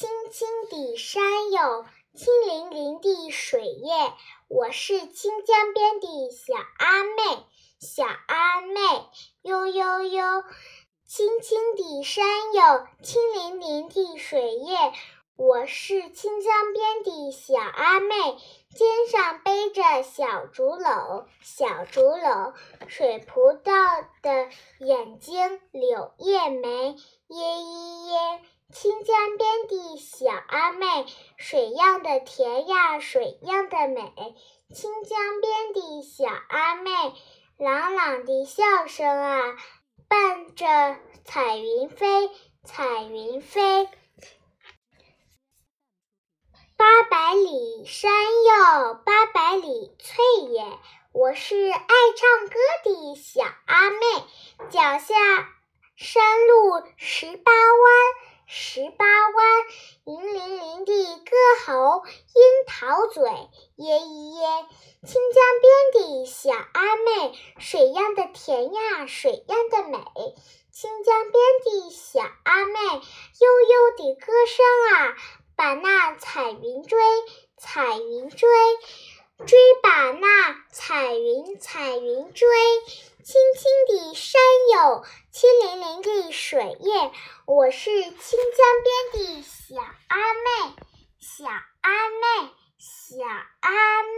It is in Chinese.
青青的山有青淋淋的水耶，我是清江边的小阿妹，小阿妹呦呦呦。青青的山有青淋淋的水耶，我是清江边的小阿妹，肩上背着小竹篓，小竹篓。水葡萄的眼睛柳叶眉，耶耶耶。清江边的小阿妹，水样的甜呀，水样的美。清江边的小阿妹，朗朗的笑声啊，伴着彩云飞，彩云飞。八百里山哟，八百里翠也，我是爱唱歌的小阿妹，脚下山路十八弯。十八弯，银铃铃的歌喉，樱桃嘴，耶一耶。清江边的小阿妹，水样的甜呀，水样的美。清江边的小阿妹，悠悠的歌声啊，把那彩云追，彩云追。追把那彩云，彩云追，青青的山有青淋淋的水叶。我是清江边的小阿妹，小阿妹，小阿妹。